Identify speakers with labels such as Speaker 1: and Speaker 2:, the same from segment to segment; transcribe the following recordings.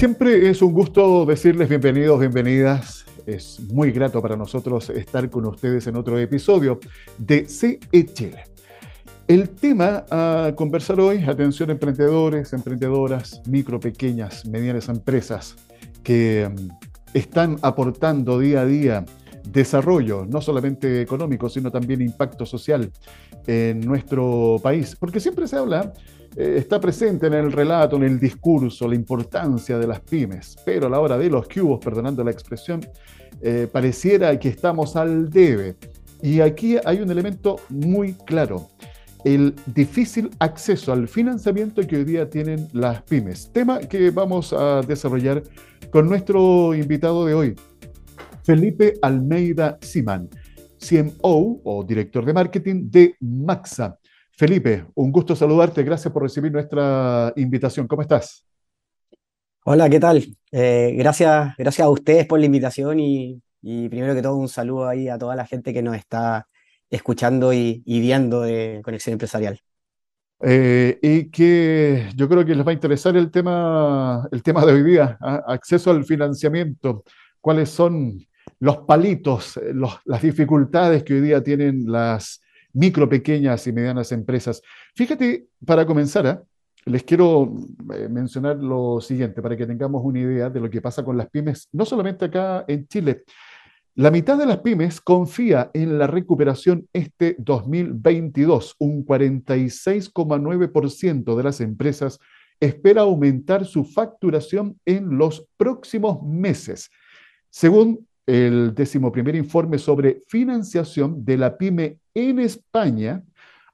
Speaker 1: Siempre es un gusto decirles bienvenidos, bienvenidas. Es muy grato para nosotros estar con ustedes en otro episodio de CE. El tema a conversar hoy, atención emprendedores, emprendedoras, micro, pequeñas, medianas empresas que mm, están aportando día a día desarrollo, no solamente económico, sino también impacto social en nuestro país. Porque siempre se habla eh, está presente en el relato, en el discurso, la importancia de las pymes, pero a la hora de los cubos, perdonando la expresión, eh, pareciera que estamos al debe. Y aquí hay un elemento muy claro, el difícil acceso al financiamiento que hoy día tienen las pymes, tema que vamos a desarrollar con nuestro invitado de hoy, Felipe Almeida Simán, CMO o director de marketing de Maxa. Felipe, un gusto saludarte. Gracias por recibir nuestra invitación. ¿Cómo estás?
Speaker 2: Hola, ¿qué tal? Eh, gracias, gracias a ustedes por la invitación y, primero que todo un saludo ahí a toda la gente que nos está escuchando y, viendo de Conexión Empresarial.
Speaker 1: Eh, y que yo creo que les va a interesar el tema, el tema de hoy día, ¿ah? acceso al financiamiento. ¿Cuáles son los palitos, las dificultades que hoy día tienen las micro, pequeñas y medianas empresas. Fíjate, para comenzar, ¿ah? les quiero eh, mencionar lo siguiente, para que tengamos una idea de lo que pasa con las pymes, no solamente acá en Chile. La mitad de las pymes confía en la recuperación este 2022. Un 46,9% de las empresas espera aumentar su facturación en los próximos meses. Según el décimo primer informe sobre financiación de la pyme en España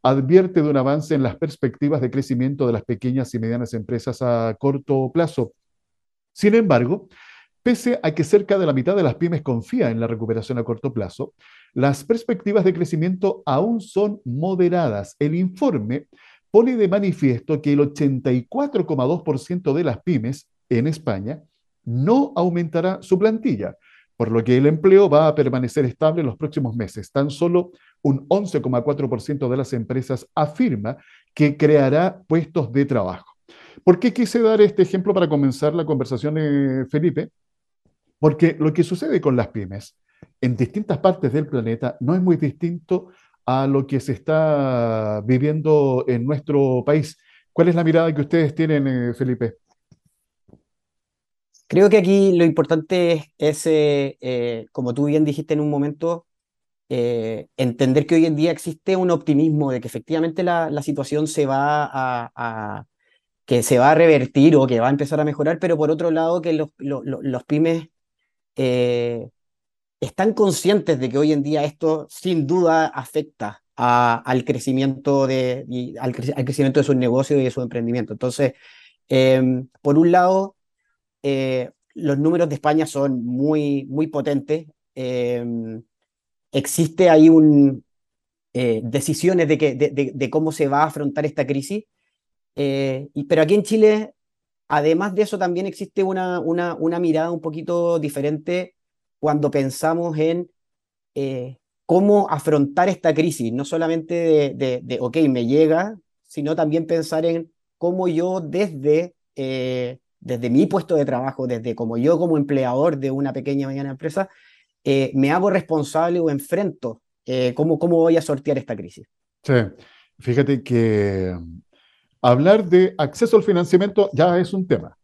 Speaker 1: advierte de un avance en las perspectivas de crecimiento de las pequeñas y medianas empresas a corto plazo. Sin embargo, pese a que cerca de la mitad de las pymes confía en la recuperación a corto plazo, las perspectivas de crecimiento aún son moderadas. El informe pone de manifiesto que el 84,2% de las pymes en España no aumentará su plantilla, por lo que el empleo va a permanecer estable en los próximos meses. Tan solo un 11,4% de las empresas afirma que creará puestos de trabajo. ¿Por qué quise dar este ejemplo para comenzar la conversación, eh, Felipe? Porque lo que sucede con las pymes en distintas partes del planeta no es muy distinto a lo que se está viviendo en nuestro país. ¿Cuál es la mirada que ustedes tienen, eh, Felipe?
Speaker 2: Creo que aquí lo importante es, eh, eh, como tú bien dijiste en un momento, eh, entender que hoy en día existe un optimismo de que efectivamente la, situación se va a, que se va a revertir o que va a empezar a mejorar, pero por otro lado que los, los, pymes están conscientes de que hoy en día esto sin duda afecta al, crecimiento de, al, crecimiento de sus negocios y de su emprendimiento. Entonces, por un lado, eh, los números de España son muy, muy potentes. Em, existe ahí un, eh, decisiones de, que, de, cómo se va a afrontar esta crisis. Eh, y, pero aquí en Chile, además de eso, también existe una, una, una mirada un poquito diferente cuando pensamos en cómo afrontar esta crisis, no solamente de, de, ok, me llega, sino también pensar en cómo yo desde desde mi puesto de trabajo, desde como yo como empleador de una pequeña mediana empresa, eh, me hago responsable o enfrento eh, cómo, cómo voy a sortear esta crisis.
Speaker 1: Sí, fíjate que mm, hablar de acceso al financiamiento ya es un tema,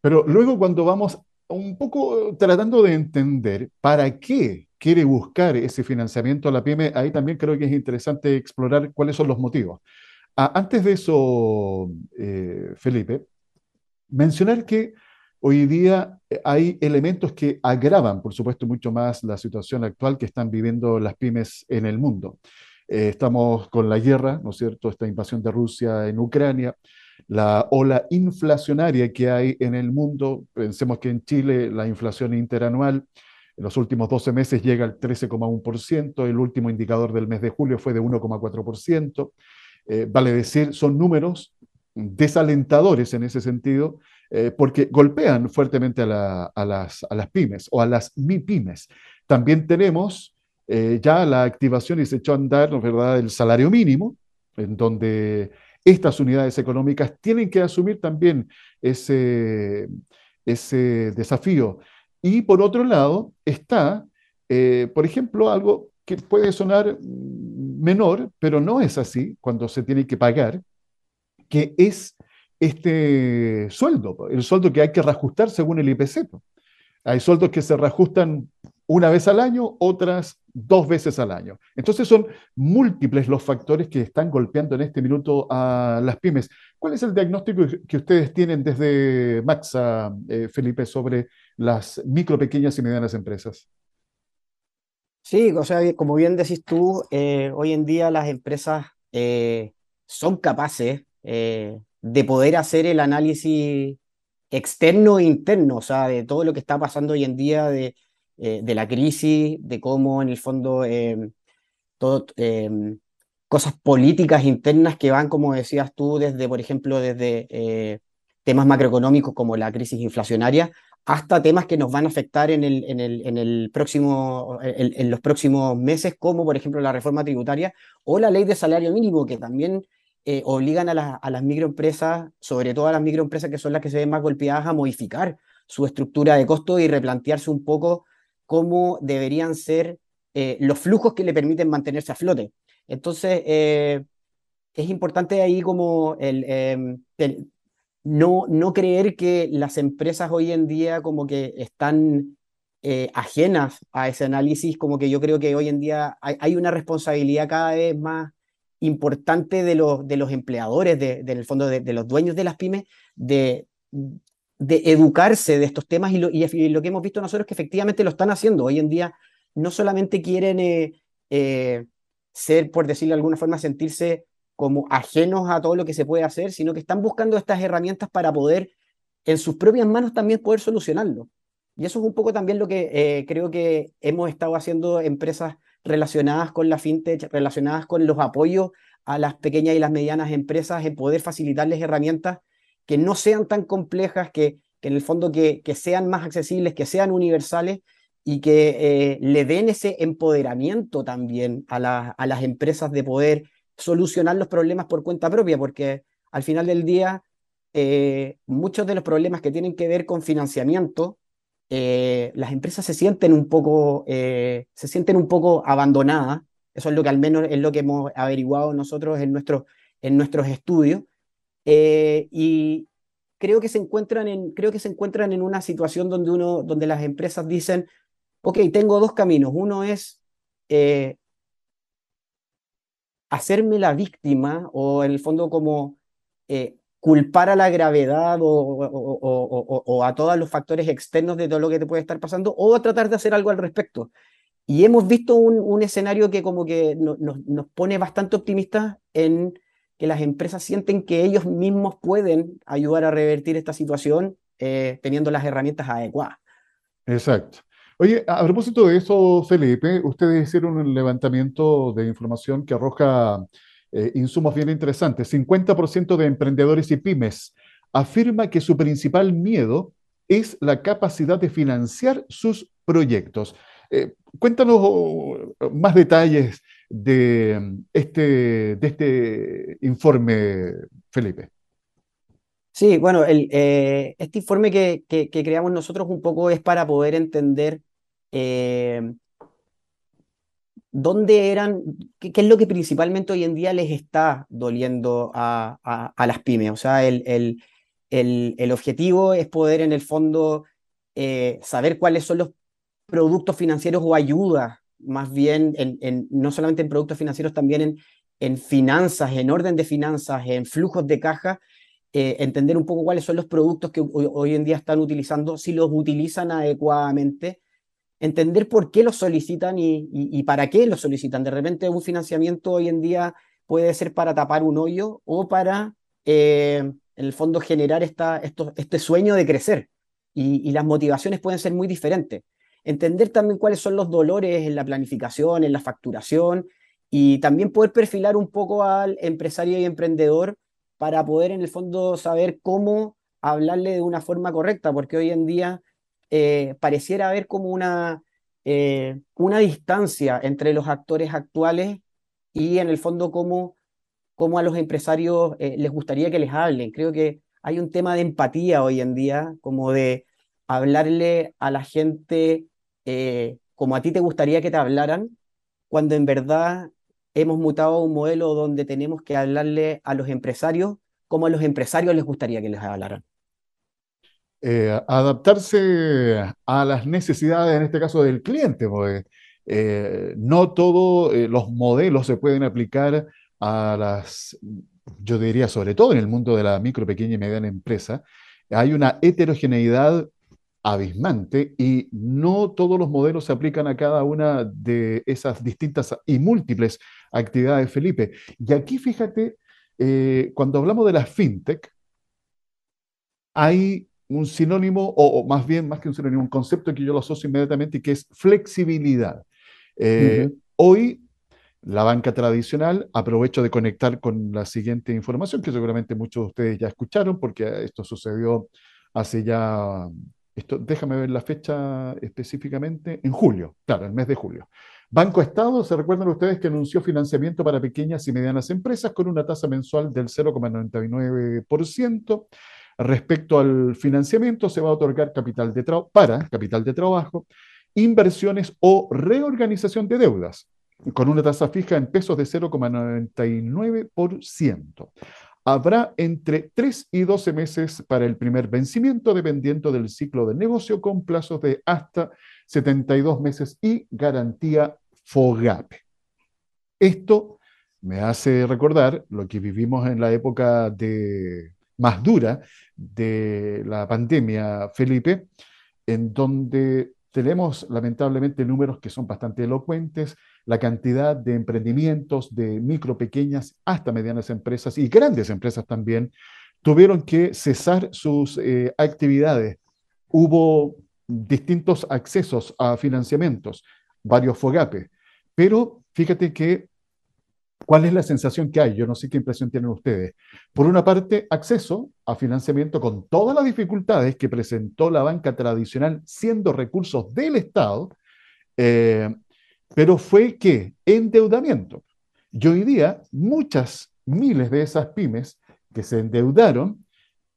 Speaker 1: pero luego cuando vamos un poco tratando de entender para qué quiere buscar ese financiamiento a la pyme, ahí también creo que es interesante explorar cuáles son los motivos. Ah, antes de eso, eh, Felipe, mencionar que hoy día eh, hay elementos que agravan, por supuesto, mucho más la situación actual que están viviendo las pymes en el mundo. Eh, estamos con la guerra, ¿no es cierto?, esta invasión de Rusia en Ucrania, la ola inflacionaria que hay en el mundo. Pensemos que en Chile la inflación interanual en los últimos 12 meses llega al 13,1%, el último indicador del mes de julio fue de 1,4%. Eh, vale decir, son números desalentadores en ese sentido, eh, porque golpean fuertemente a, las, pymes o a las MIPYMES. También tenemos eh, ya la activación y se echó a andar, ¿verdad?, el salario mínimo, en donde estas unidades económicas tienen que asumir también ese, ese desafío. Y por otro lado está, eh, por ejemplo, algo que puede sonar menor, pero no es así cuando se tiene que pagar, que es este sueldo, el sueldo que hay que reajustar según el IPC. Hay sueldos que se reajustan una vez al año, otras dos veces al año. Entonces son múltiples los factores que están golpeando en este minuto a las pymes. ¿Cuál es el diagnóstico que ustedes tienen desde Maxa, eh, Felipe, sobre las micro, pequeñas y medianas empresas?
Speaker 2: Sí, o sea, como bien decís tú, eh, hoy en día las empresas eh, son capaces de poder hacer el análisis externo e interno, o sea, de todo lo que está pasando hoy en día, de, eh, de la crisis, de cómo en el fondo em, todo, em, cosas políticas internas que van, como decías tú, desde, por ejemplo, desde eh, temas macroeconómicos como la crisis inflacionaria, hasta temas que nos van a afectar en, el, en, el, en, el próximo, en, los próximos meses, como por ejemplo la reforma tributaria o la ley de salario mínimo, que también eh, obligan a, a, las microempresas, sobre todo a las microempresas que son las que se ven más golpeadas, a modificar su estructura de costo y replantearse un poco cómo deberían ser eh, los flujos que le permiten mantenerse a flote. Entonces, eh, es importante ahí como el, em, no, no creer que las empresas hoy en día como que están ajenas a ese análisis, como que yo creo que hoy en día hay, hay una responsabilidad cada vez más importante de los, de los empleadores, de, fondo de, los dueños de las pymes, de, de educarse de estos temas y lo, y lo, que hemos visto nosotros es que efectivamente lo están haciendo. Hoy en día no solamente quieren eh, eh, ser, por decirlo de alguna forma, sentirse como ajenos a todo lo que se puede hacer, sino que están buscando estas herramientas para poder en sus propias manos también poder solucionarlo. Y eso es un poco también lo que eh, creo que hemos estado haciendo empresas relacionadas con la fintech, relacionadas con los apoyos a las pequeñas y las medianas empresas, en poder facilitarles herramientas que no sean tan complejas, que, en el fondo que, que, sean más accesibles, que sean universales y que eh, le den ese empoderamiento también a, a las empresas de poder solucionar los problemas por cuenta propia, porque al final del día eh, muchos de los problemas que tienen que ver con financiamiento eh, las empresas se sienten un poco, eh, se sienten un poco abandonadas. Eso es lo que al menos es lo que hemos averiguado nosotros en, en nuestros estudios. Eh, y creo que, se encuentran en, creo que se encuentran en una situación donde, uno, donde las empresas dicen, ok, tengo dos caminos. Uno es hacerme la víctima o en el fondo como culpar a la gravedad o, a todos los factores externos de todo lo que te puede estar pasando o tratar de hacer algo al respecto. Y hemos visto un, escenario que como que nos pone bastante optimistas en que las empresas sienten que ellos mismos pueden ayudar a revertir esta situación eh, teniendo las herramientas adecuadas.
Speaker 1: Exacto. Oye, a propósito de eso, Felipe, ustedes hicieron un levantamiento de información que arroja eh, insumos bien interesantes. 50% de emprendedores y pymes afirma que su principal miedo es la capacidad de financiar sus proyectos. Eh, cuéntanos oh, más detalles de este, de este informe, Felipe.
Speaker 2: Sí, bueno, eh, este informe que, creamos nosotros un poco es para poder entender ¿dónde eran, qué, es lo que principalmente hoy en día les está doliendo a, a, las pymes? O sea, el, el, el, objetivo es poder en el fondo eh, saber cuáles son los productos financieros o ayudas, más bien, en, en, no solamente en productos financieros, también en, en finanzas, en orden de finanzas, en flujos de caja, eh, entender un poco cuáles son los productos que hoy, hoy, en día están utilizando, si los utilizan adecuadamente entender por qué los solicitan y, para qué los solicitan. De repente un financiamiento hoy en día puede ser para tapar un hoyo o para, eh, en el fondo, generar esta, este sueño de crecer. Y, las motivaciones pueden ser muy diferentes. Entender también cuáles son los dolores en la planificación, en la facturación, y también poder perfilar un poco al empresario y emprendedor para poder, en el fondo, saber cómo hablarle de una forma correcta, porque hoy en día eh, pareciera haber como una, eh, una distancia entre los actores actuales y en el fondo cómo, cómo a los empresarios eh, les gustaría que les hablen. Creo que hay un tema de empatía hoy en día, como de hablarle a la gente como a ti te gustaría que te hablaran, cuando en verdad hemos mutado a un modelo donde tenemos que hablarle a los empresarios como a los empresarios les gustaría que les hablaran.
Speaker 1: Eh, adaptarse a las necesidades, en este caso del cliente, porque eh, no todos los modelos se pueden aplicar a las, yo diría sobre todo en el mundo de la micro, pequeña y mediana empresa, hay una heterogeneidad abismante y no todos los modelos se aplican a cada una de esas distintas y múltiples actividades, Felipe. Y aquí fíjate, eh, cuando hablamos de la fintech, hay un sinónimo, o, más bien, más que un sinónimo, un concepto que yo lo asocio inmediatamente y que es flexibilidad. Eh, hoy, la banca tradicional, aprovecho de conectar con la siguiente información que seguramente muchos de ustedes ya escucharon, porque esto sucedió hace ya esto, déjame ver la fecha específicamente, en julio, claro, el mes de julio. Banco Estado, se recuerdan ustedes que anunció financiamiento para pequeñas y medianas empresas con una tasa mensual del 0,99%. Respecto al financiamiento, se va a otorgar capital de para capital de trabajo, inversiones o reorganización de deudas, con una tasa fija en pesos de 0,99%. Habrá entre 3 y 12 meses para el primer vencimiento, dependiendo del ciclo de negocio, con plazos de hasta 72 meses y garantía FOGAPE. Esto me hace recordar lo que vivimos en la época de, más dura de la pandemia, Felipe, en donde tenemos lamentablemente números que son bastante elocuentes, la cantidad de emprendimientos de micro, pequeñas, hasta medianas empresas y grandes empresas también tuvieron que cesar sus eh, actividades. Hubo distintos accesos a financiamientos, varios FOGAPE, pero fíjate que ¿Cuál es la sensación que hay? Yo no sé qué impresión tienen ustedes. Por una parte, acceso a financiamiento con todas las dificultades que presentó la banca tradicional siendo recursos del Estado, eh, pero fue que endeudamiento. Y hoy día muchas miles de esas pymes que se endeudaron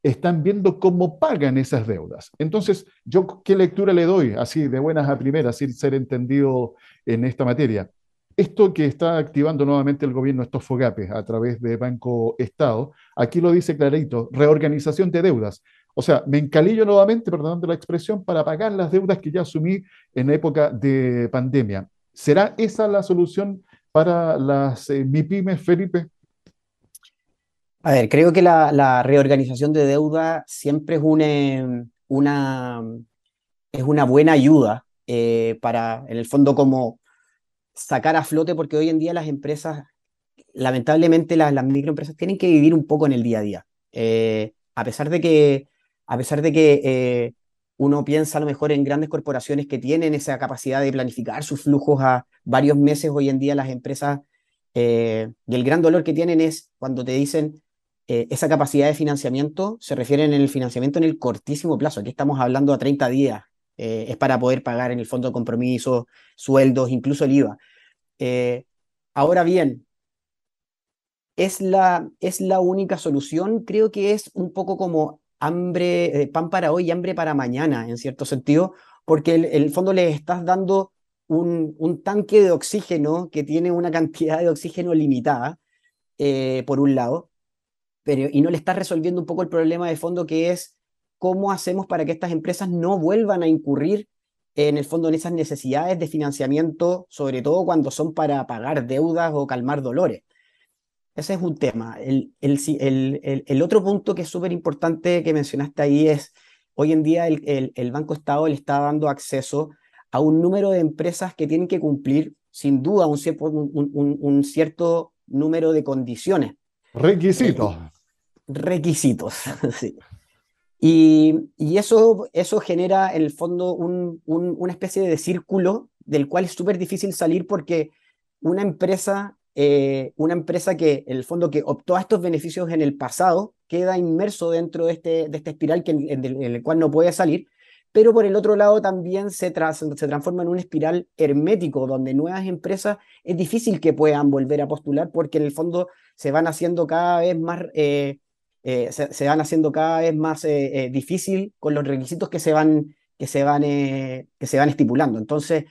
Speaker 1: están viendo cómo pagan esas deudas. Entonces, ¿yo qué lectura le doy así de buenas a primeras, sin ser entendido en esta materia? Esto que está activando nuevamente el gobierno, estos FOGAPES a través de Banco Estado, aquí lo dice clarito, reorganización de deudas. O sea, me encalillo nuevamente, perdonando la expresión, para pagar las deudas que ya asumí en época de pandemia. ¿Será esa la solución para las eh, Felipe?
Speaker 2: A ver, creo que la, reorganización de deuda siempre es una, una, es una buena ayuda eh, para, en el fondo, como sacar a flote, porque hoy en día las empresas, lamentablemente las, microempresas tienen que vivir un poco en el día a día. Eh, a pesar de que, a pesar de que uno piensa a lo mejor en grandes corporaciones que tienen esa capacidad de planificar sus flujos a varios meses. Hoy en día las empresas, eh, y el gran dolor que tienen es cuando te dicen eh, esa capacidad de financiamiento, se refieren en el financiamiento en el cortísimo plazo. Aquí estamos hablando a 30 días. Eh, es para poder pagar en el fondo de compromiso, sueldos, incluso el IVA. ahora bien, ¿es la, ¿es la única solución? Creo que es un poco como hambre, eh, pan para hoy y hambre para mañana, en cierto sentido, porque en el, fondo le estás dando un, un, tanque de oxígeno que tiene una cantidad de oxígeno limitada, eh, por un lado, pero, y no le estás resolviendo un poco el problema de fondo que es cómo hacemos para que estas empresas no vuelvan a incurrir en el fondo en esas necesidades de financiamiento, sobre todo cuando son para pagar deudas o calmar dolores. Ese es un tema. El, el, el, otro punto que es súper importante que mencionaste ahí es, hoy en día el, Banco Estado le está dando acceso a un número de empresas que tienen que cumplir, sin duda, un, un, un cierto número de condiciones.
Speaker 1: Requisitos. Eh,
Speaker 2: requisitos, sí. Y, eso, eso genera en el fondo una especie de círculo del cual es súper difícil salir porque una empresa eh, una empresa que, en el fondo, que optó a estos beneficios en el pasado, queda inmerso dentro de este, de esta espiral que, en, el cual no puede salir, pero por el otro lado también se, se transforma en un espiral hermético donde nuevas empresas es difícil que puedan volver a postular porque en el fondo se van haciendo cada vez más, eh, eh, se, van haciendo cada vez más eh, difícil con los requisitos que se van, que se van, que se van estipulando. Entonces,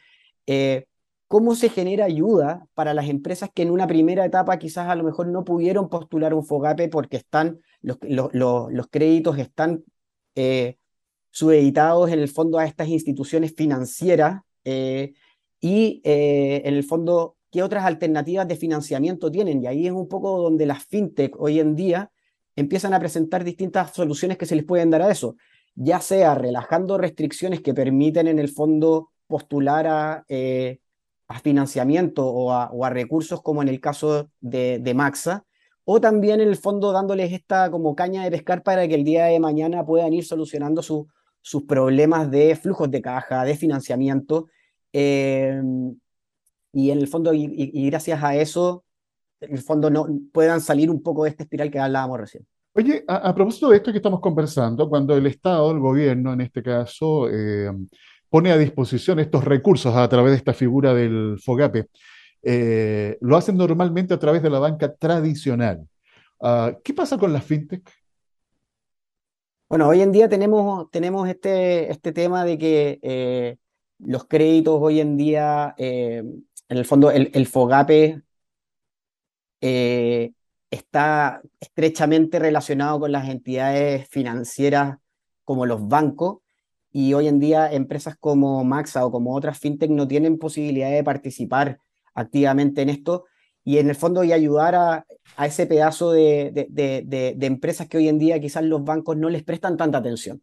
Speaker 2: ¿cómo se genera ayuda para las empresas que en una primera etapa quizás a lo mejor no pudieron postular un FOGAPE porque están, los, los, los créditos están subeditados en el fondo a estas instituciones financieras eh, y eh, en el fondo qué otras alternativas de financiamiento tienen. Y ahí es un poco donde las fintech hoy en día empiezan a presentar distintas soluciones que se les pueden dar a eso, ya sea relajando restricciones que permiten en el fondo postular a, eh, a financiamiento o a, recursos como en el caso de, de Maxa, o también en el fondo dándoles esta como caña de pescar para que el día de mañana puedan ir solucionando su, sus problemas de flujos de caja, de financiamiento, eh, y en el fondo, y, gracias a eso, en el fondo no puedan salir un poco de esta espiral que hablábamos recién.
Speaker 1: Oye, a, propósito de esto que estamos conversando, cuando el Estado, el gobierno en este caso, eh, pone a disposición estos recursos a través de esta figura del FOGAPE, eh, lo hacen normalmente a través de la banca tradicional. Ah, ¿Qué pasa con las fintech?
Speaker 2: Bueno, hoy en día tenemos, tenemos este, este tema de que eh, los créditos hoy en día, eh, en el fondo, el, FOGAPE eh, está estrechamente relacionado con las entidades financieras como los bancos y hoy en día empresas como Maxa o como otras fintech no tienen posibilidad de participar activamente en esto y en el fondo y ayudar a, a ese pedazo de, de, de, empresas que hoy en día quizás los bancos no les prestan tanta atención.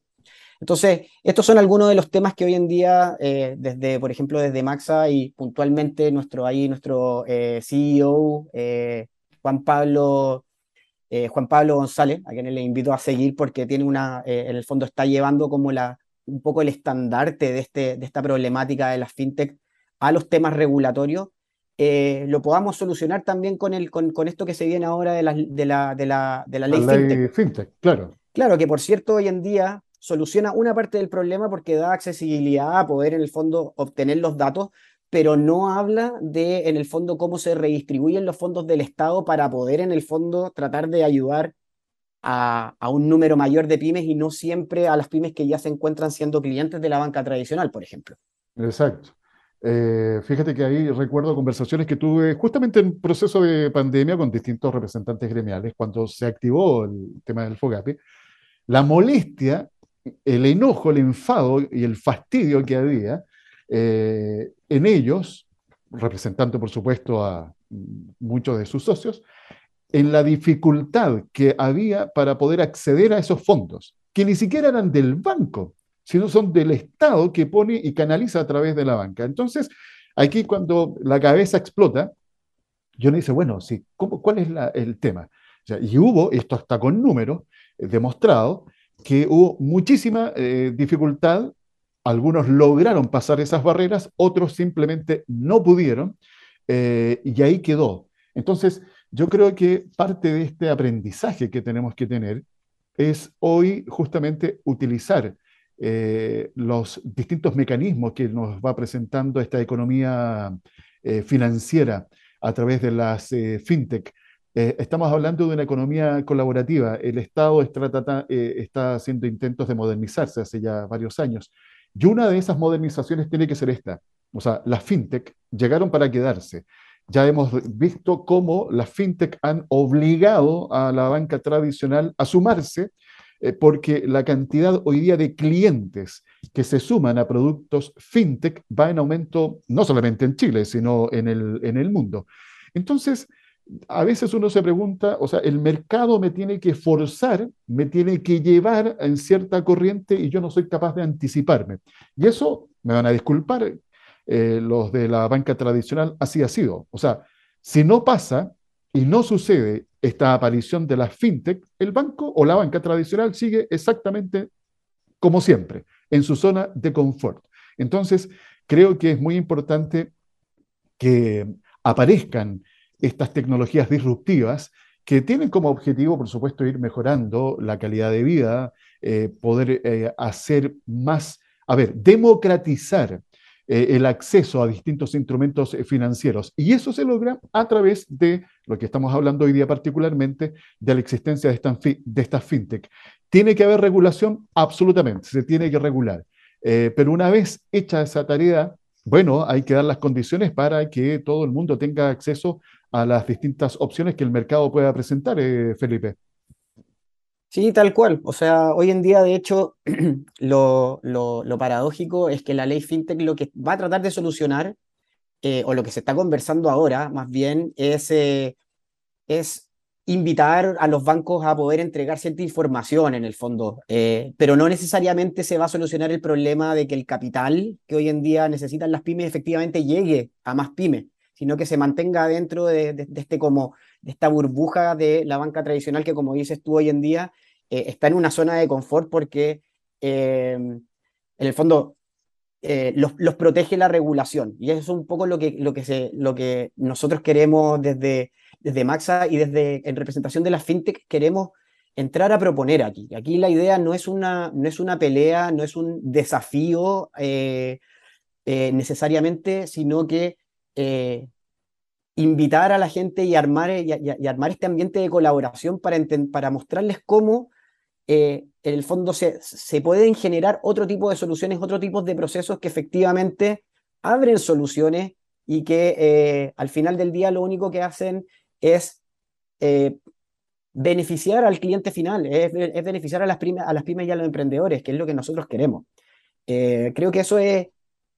Speaker 2: Entonces, estos son algunos de los temas que hoy en día, eh, desde, por ejemplo, desde Maxa y puntualmente nuestro, ahí, nuestro eh, CEO, Juan Pablo, Juan Pablo González, a quien le invito a seguir porque tiene una, en el fondo está llevando como la, un poco el estandarte de, este, de esta problemática de las fintech a los temas regulatorios eh, lo podamos solucionar también con, el, con, con, esto que se viene ahora de la, de la, de la, de la ley,
Speaker 1: fintech. Claro.
Speaker 2: Claro, que por cierto hoy en día soluciona una parte del problema porque da accesibilidad a poder en el fondo obtener los datos, pero no habla de en el fondo cómo se redistribuyen los fondos del Estado para poder en el fondo tratar de ayudar a, un número mayor de pymes y no siempre a las pymes que ya se encuentran siendo clientes de la banca tradicional, por ejemplo.
Speaker 1: Exacto. Eh, fíjate que ahí recuerdo conversaciones que tuve justamente en proceso de pandemia con distintos representantes gremiales cuando se activó el tema del FOGAPE. La molestia, el enojo, el enfado y el fastidio que había eh, en ellos, representando por supuesto a muchos de sus socios, en la dificultad que había para poder acceder a esos fondos, que ni siquiera eran del banco, sino son del Estado que pone y canaliza a través de la banca. Entonces, aquí cuando la cabeza explota, yo me dice, bueno, ¿cuál es el tema? y hubo, esto está con números, eh, demostrado, que hubo muchísima eh, dificultad, algunos lograron pasar esas barreras, otros simplemente no pudieron, eh, y ahí quedó. Entonces, yo creo que parte de este aprendizaje que tenemos que tener es hoy justamente utilizar eh, los distintos mecanismos que nos va presentando esta economía eh, financiera a través de las eh, fintech. estamos hablando de una economía colaborativa. El Estado está, está haciendo intentos de modernizarse hace ya varios años. Y una de esas modernizaciones tiene que ser esta. O sea, las fintech llegaron para quedarse. Ya hemos visto cómo las fintech han obligado a la banca tradicional a sumarse eh, porque la cantidad hoy día de clientes que se suman a productos fintech va en aumento no solamente en Chile, sino en el, en el mundo. Entonces, a veces uno se pregunta, o sea, el mercado me tiene que forzar, me tiene que llevar en cierta corriente y yo no soy capaz de anticiparme. Y eso, me van a disculpar eh, los de la banca tradicional, así ha sido. O sea, si no pasa y no sucede esta aparición de las fintech, el banco o la banca tradicional sigue exactamente como siempre, en su zona de confort. Entonces, creo que es muy importante que aparezcan estas tecnologías disruptivas que tienen como objetivo, por supuesto, ir mejorando la calidad de vida, eh, poder eh, hacer más a ver, democratizar eh, el acceso a distintos instrumentos financieros. Y eso se logra a través de lo que estamos hablando hoy día particularmente, de la existencia de estas fintech. ¿Tiene que haber regulación? Absolutamente, se tiene que regular. Pero una vez hecha esa tarea, bueno, hay que dar las condiciones para que todo el mundo tenga acceso a las distintas opciones que el mercado pueda presentar, Felipe.
Speaker 2: Sí, tal cual. O sea, hoy en día, de hecho, lo, paradójico es que la ley FinTech lo que va a tratar de solucionar, eh, o lo que se está conversando ahora, más bien, es, eh, es invitar a los bancos a poder entregar cierta información en el fondo, eh, pero no necesariamente se va a solucionar el problema de que el capital que hoy en día necesitan las pymes efectivamente llegue a más pymes, sino que se mantenga dentro de este como de esta burbuja de la banca tradicional que, como dices tú hoy en día, eh, está en una zona de confort porque eh, en el fondo eh, los, protege la regulación. Y eso es un poco lo que, lo que, se, lo que nosotros queremos desde, desde Maxa y desde en representación de la FinTech queremos entrar a proponer aquí. Aquí la idea no es una, no es una pelea, no es un desafío necesariamente, sino que invitar a la gente y armar, y, armar este ambiente de colaboración para, para mostrarles cómo eh, en el fondo se, se pueden generar otro tipo de soluciones, otro tipo de procesos que efectivamente abren soluciones y que eh, al final del día lo único que hacen es eh, beneficiar al cliente final, es, beneficiar a las, pymes, a las pymes y a los emprendedores, que es lo que nosotros queremos. creo que eso es,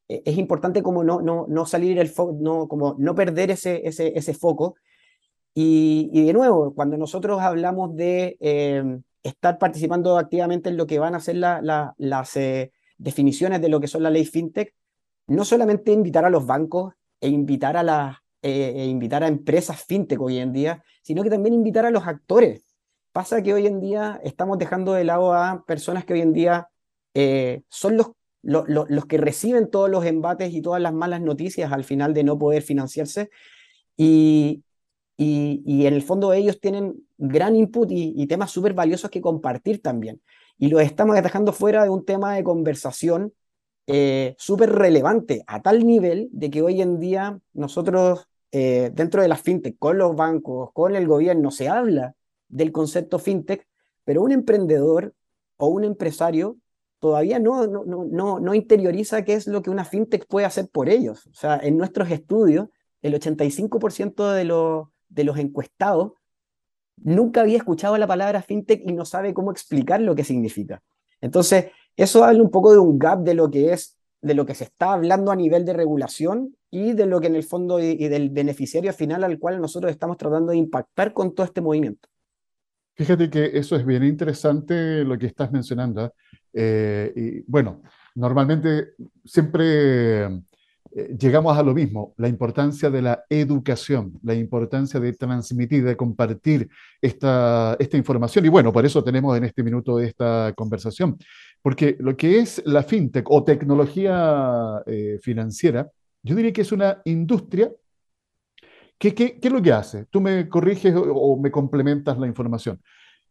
Speaker 2: es importante como no, no, no salir el foco, no, como no perder ese, ese, ese foco. Y, y, de nuevo, cuando nosotros hablamos de em, estar participando activamente en lo que van a ser la, las eh, definiciones de lo que son la ley fintech, no solamente invitar a los bancos e invitar a, las, eh, e invitar a empresas fintech hoy en día, sino que también invitar a los actores. Pasa que hoy en día estamos dejando de lado a personas que hoy en día eh, son los los que reciben todos los embates y todas las malas noticias al final de no poder financiarse. Y, y, en el fondo ellos tienen gran input y, temas súper valiosos que compartir también. Y los estamos dejando fuera de un tema de conversación eh, súper relevante, a tal nivel de que hoy en día nosotros, eh, dentro de las fintech, con los bancos, con el gobierno, se habla del concepto fintech, pero un emprendedor o un empresario todavía no, no, no, no interioriza qué es lo que una fintech puede hacer por ellos. O sea, en nuestros estudios, el 85% de, los de los encuestados nunca había escuchado la palabra fintech y no sabe cómo explicar lo que significa. Entonces, eso habla un poco de un gap de lo que es, de lo que se está hablando a nivel de regulación y de lo que en el fondo y del beneficiario final al cual nosotros estamos tratando de impactar con todo este movimiento.
Speaker 1: Fíjate que eso es bien interesante lo que estás mencionando. ¿eh? Eh, y bueno, normalmente siempre eh, llegamos a lo mismo, la importancia de la educación, la importancia de transmitir, de compartir esta, esta información. Y bueno, por eso tenemos en este minuto esta conversación, porque lo que es la fintech o tecnología financiera, yo diría que es una industria ¿Qué, es lo que hace? Tú me corriges o, me complementas la información.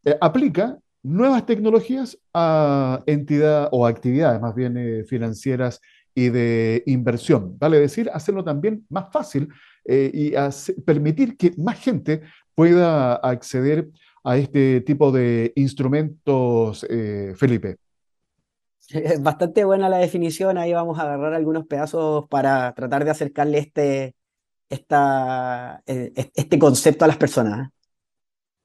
Speaker 1: Eh, aplica nuevas tecnologías a entidades o actividades más bien eh, financieras y de inversión. Vale decir, hacerlo también más fácil eh, y permitir que más gente pueda acceder a este tipo de instrumentos, Felipe.
Speaker 2: Es bastante buena la definición, ahí vamos a agarrar algunos pedazos para tratar de acercarle este, esta, eh, este concepto a las personas.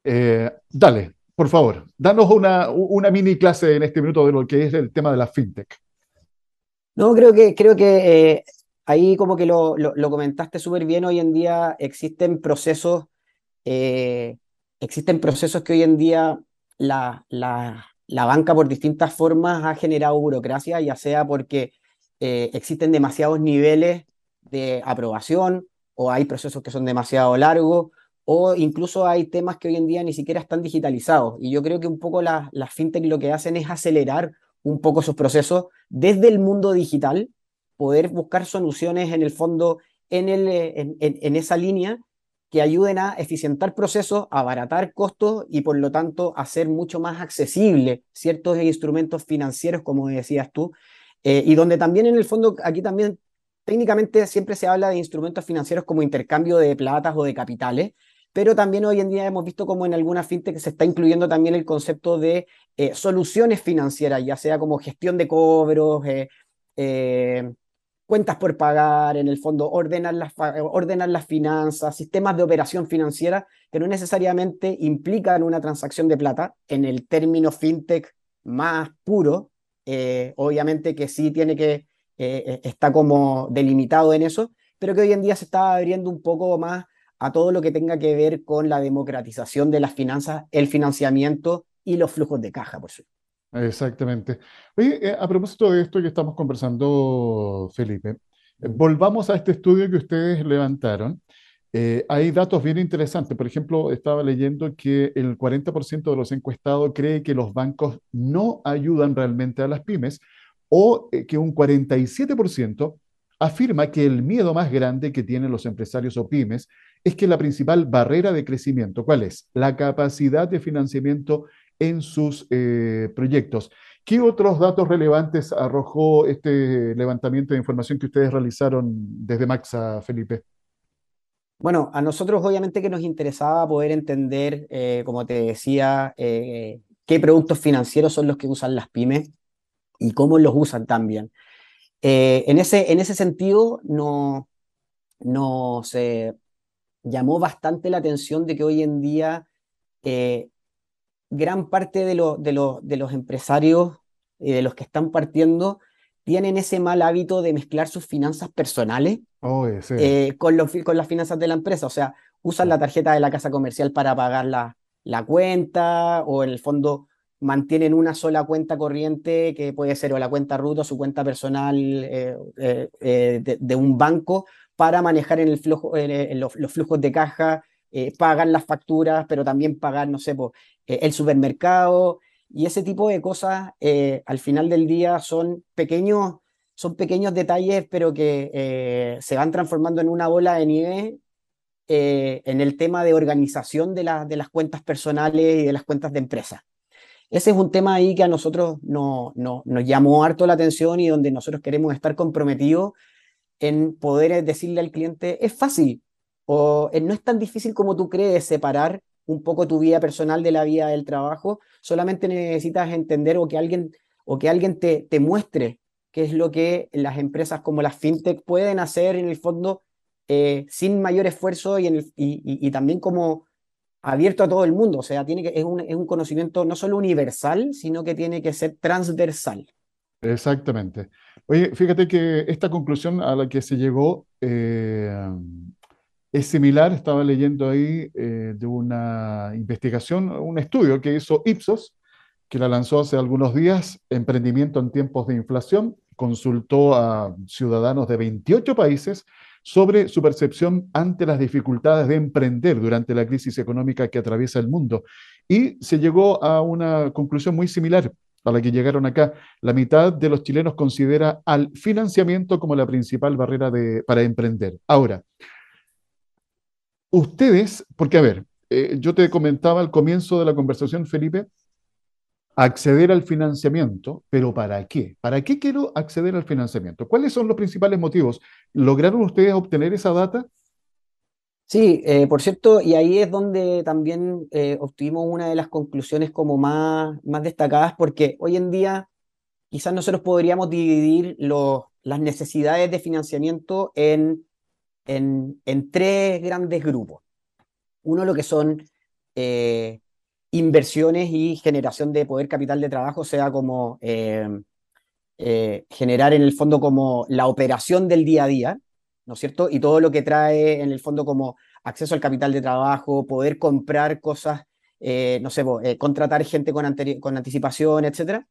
Speaker 1: Eh, dale, por favor, danos una, una, mini clase en este minuto de lo que es el tema de la fintech.
Speaker 2: No, creo que, creo que eh, ahí como que lo, lo, comentaste súper bien, hoy en día existen procesos, existen procesos que hoy en día la, la, la, banca por distintas formas ha generado burocracia, ya sea porque existen demasiados niveles de aprobación, o hay procesos que son demasiado largos, o incluso hay temas que hoy en día ni siquiera están digitalizados. Y yo creo que un poco las la fintech lo que hacen es acelerar un poco esos procesos desde el mundo digital, poder buscar soluciones en el fondo en, el, en, en, esa línea que ayuden a eficientar procesos, abaratar costos y por lo tanto hacer mucho más accesible ciertos instrumentos financieros, como decías tú, y donde también en el fondo, aquí también técnicamente siempre se habla de instrumentos financieros como intercambio de platas o de capitales, pero también hoy en día hemos visto como en algunas fintech se está incluyendo también el concepto de eh, soluciones financieras, ya sea como gestión de cobros, eh, eh, cuentas por pagar, en el fondo ordenar las, ordenar las finanzas, sistemas de operación financiera que no necesariamente implican una transacción de plata en el término fintech más puro, obviamente que sí tiene que, está como delimitado en eso, pero que hoy en día se está abriendo un poco más a todo lo que tenga que ver con la democratización de las finanzas, el financiamiento y los flujos de caja, por supuesto.
Speaker 1: Exactamente. Oye, eh, a propósito de esto que estamos conversando, Felipe, eh, volvamos a este estudio que ustedes levantaron. Eh, hay datos bien interesantes. Por ejemplo, estaba leyendo que el 40% de los encuestados cree que los bancos no ayudan realmente a las pymes o que un 47% afirma que el miedo más grande que tienen los empresarios o pymes es que la principal barrera de crecimiento, ¿cuál es? La capacidad de financiamiento en sus eh, proyectos. ¿Qué otros datos relevantes arrojó este levantamiento de información que ustedes realizaron desde Maxa, Felipe?
Speaker 2: Bueno, a nosotros obviamente que nos interesaba poder entender, eh, como te decía, eh, qué productos financieros son los que usan las pymes y cómo los usan también. en, ese, en ese sentido, no, no se llamó bastante la atención de que hoy en día eh, gran parte de, de, de, los empresarios y de los que están partiendo tienen ese mal hábito de mezclar sus finanzas personales
Speaker 1: oh,
Speaker 2: eh, con, con las finanzas de la empresa. O sea, usan la tarjeta de la casa comercial para pagar la, la cuenta o en el fondo mantienen una sola cuenta corriente que puede ser o la cuenta ruta o su cuenta personal eh, de, un banco para manejar en, el flujo, los, flujos de caja, eh, pagar las facturas, pero también pagar, no sé, eh, el supermercado y ese tipo de cosas eh, al final del día son pequeños, son pequeños detalles, pero que se van transformando en una bola de nieve en el tema de organización de, de las cuentas personales y de las cuentas de empresa. Ese es un tema ahí que a nosotros no, no, nos llamó harto la atención y donde nosotros queremos estar comprometidos en poder decirle al cliente, es fácil o no es tan difícil como tú crees separar un poco tu vida personal de la vida del trabajo, solamente necesitas entender o que alguien, o que alguien te, te muestre qué es lo que las empresas como las fintech pueden hacer en el fondo eh, sin mayor esfuerzo y, en y, también como abierto a todo el mundo. O sea, tiene que, es, un, es un conocimiento no solo universal, sino que tiene que ser transversal.
Speaker 1: Exactamente. Oye, fíjate que esta conclusión a la que se llegó eh, es similar, estaba leyendo ahí eh, de una investigación, un estudio que hizo Ipsos, que la lanzó hace algunos días, Emprendimiento en tiempos de inflación, consultó a ciudadanos de 28 países sobre su percepción ante las dificultades de emprender durante la crisis económica que atraviesa el mundo. Y se llegó a una conclusión muy similar a la que llegaron acá, la mitad de los chilenos considera al financiamiento como la principal barrera de, para emprender. Ahora, ustedes, porque a ver, eh, yo te comentaba al comienzo de la conversación, Felipe, acceder al financiamiento, pero ¿para qué? ¿Para qué quiero acceder al financiamiento? ¿Cuáles son los principales motivos? ¿Lograron ustedes obtener esa data?
Speaker 2: Sí, eh, por cierto, y ahí es donde también eh, obtuvimos una de las conclusiones como más, más destacadas, porque hoy en día quizás nosotros podríamos dividir las necesidades de financiamiento en, en, tres grandes grupos. Uno lo que son eh, inversiones y generación de poder capital de trabajo, sea como generar en el fondo como la operación del día a día, ¿no es cierto? Y todo lo que trae en el fondo como acceso al capital de trabajo, poder comprar cosas, eh, no sé, eh, contratar gente con, anticipación, etc.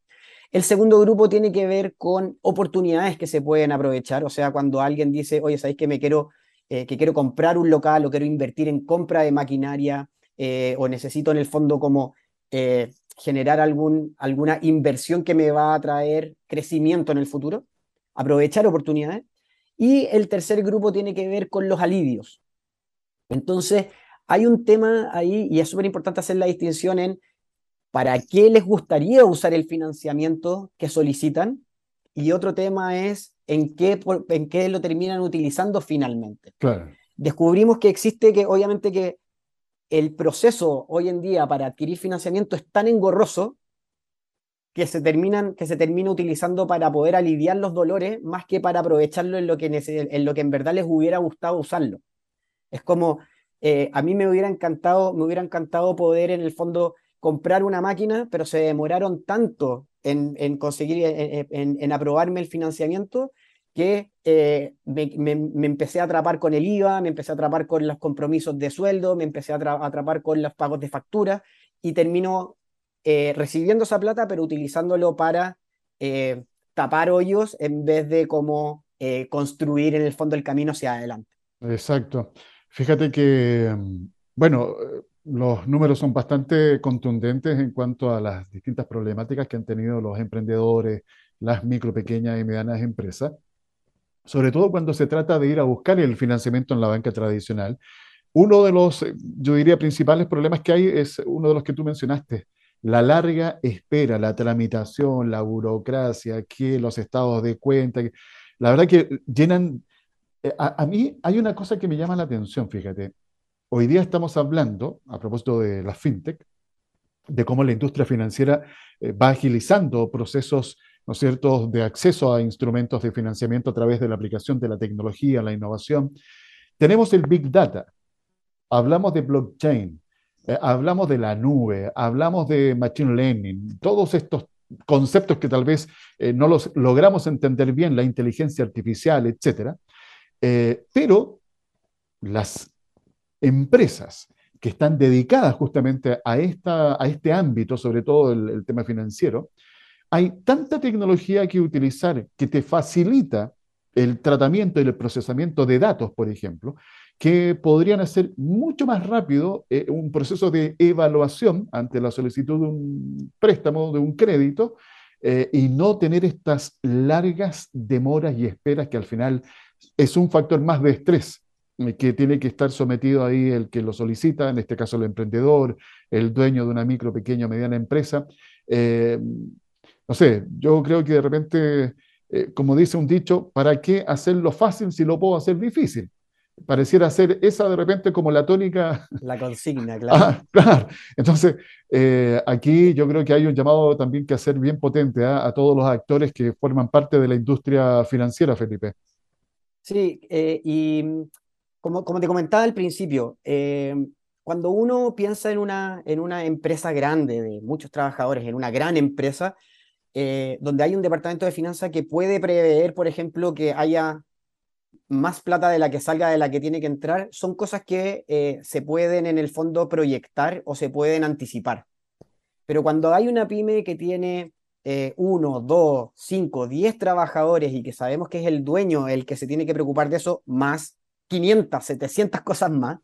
Speaker 2: El segundo grupo tiene que ver con oportunidades que se pueden aprovechar, o sea, cuando alguien dice, oye, ¿sabéis que me quiero, eh, que quiero comprar un local o quiero invertir en compra de maquinaria o necesito en el fondo como generar algún, alguna inversión que me va a traer crecimiento en el futuro? Aprovechar oportunidades. Y el tercer grupo tiene que ver con los alivios. Entonces, hay un tema ahí y es súper importante hacer la distinción en para qué les gustaría usar el financiamiento que solicitan y otro tema es en qué, en qué lo terminan utilizando finalmente.
Speaker 1: Claro.
Speaker 2: Descubrimos que existe que obviamente que el proceso hoy en día para adquirir financiamiento es tan engorroso que se, terminan, que se termina utilizando para poder aliviar los dolores más que para aprovecharlo en lo que, en, lo que en verdad les hubiera gustado usarlo. Es como, eh, a mí me hubiera encantado, me hubiera encantado poder en el fondo comprar una máquina, pero se demoraron tanto en, en conseguir, en, en, aprobarme el financiamiento, que eh, me, me, empecé a atrapar con el IVA, me empecé a atrapar con los compromisos de sueldo, me empecé a atrapar con los pagos de factura y termino eh, recibiendo esa plata, pero utilizándolo para eh, tapar hoyos en vez de como construir en el fondo el camino hacia adelante.
Speaker 1: Exacto. Fíjate que, bueno, los números son bastante contundentes en cuanto a las distintas problemáticas que han tenido los emprendedores, las micro, pequeñas y medianas empresas sobre todo cuando se trata de ir a buscar el financiamiento en la banca tradicional. Uno de los, eh, yo diría, principales problemas que hay es uno de los que tú mencionaste, la larga espera, la tramitación, la burocracia, que los estados de cuenta. La verdad que llenan... Eh, a, mí hay una cosa que me llama la atención, fíjate. Hoy día estamos hablando, a propósito de la fintech, de cómo la industria financiera eh, va agilizando procesos ¿no de acceso a instrumentos de financiamiento a través de la aplicación de la tecnología, la innovación. Tenemos el Big Data, hablamos de blockchain, eh, hablamos de la nube, hablamos de machine learning, todos estos conceptos que tal vez eh, no los logramos entender bien, la inteligencia artificial, etc. Eh, pero las empresas que están dedicadas justamente a, esta, a este ámbito, sobre todo el tema financiero, hay tanta tecnología que utilizar que te facilita el tratamiento y el procesamiento de datos, por ejemplo, que podrían hacer mucho más rápido eh, un proceso de evaluación ante la solicitud de un préstamo, de un crédito, eh, y no tener estas largas demoras y esperas que al final es un factor más de estrés eh, que tiene que estar sometido ahí el que lo solicita, en este caso el emprendedor, el dueño de una micro, pequeña o mediana empresa no sé, yo creo que de repente, eh, como dice un dicho, ¿para qué hacerlo fácil si lo puedo hacer difícil? Pareciera ser esa de repente como la tónica.
Speaker 2: La consigna,
Speaker 1: ah, claro. claro. Entonces, eh, aquí yo creo que hay un llamado también que hacer bien potente ¿ah? a todos los actores que forman parte de la industria financiera, Felipe.
Speaker 2: Sí, eh, y como, como te comentaba al principio, cuando uno piensa en una, en una empresa grande de muchos trabajadores, en una gran empresa, eh, donde hay un departamento de finanzas que puede prever, por ejemplo, que haya más plata de la que salga de la que tiene que entrar, son cosas que eh, se pueden en el fondo proyectar o se pueden anticipar. Pero cuando hay una pyme que tiene eh, uno, dos, cinco, diez trabajadores y que sabemos que es el dueño el que se tiene que preocupar de eso, más 500, 700 cosas más,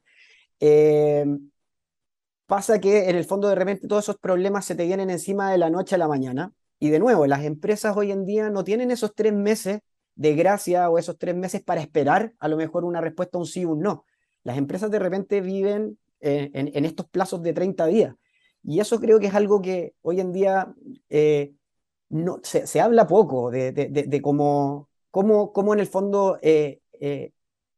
Speaker 2: pasa que en el fondo de repente todos esos problemas se te vienen encima de la noche a la mañana y de nuevo, las empresas hoy en día no tienen esos tres meses de gracia o esos tres meses para esperar a lo mejor una respuesta, un sí o un no. Las empresas de repente viven eh, en, estos plazos de 30 días. Y eso creo que es algo que hoy en día eh, no, se, habla poco de, de, cómo, cómo, cómo, en el fondo eh,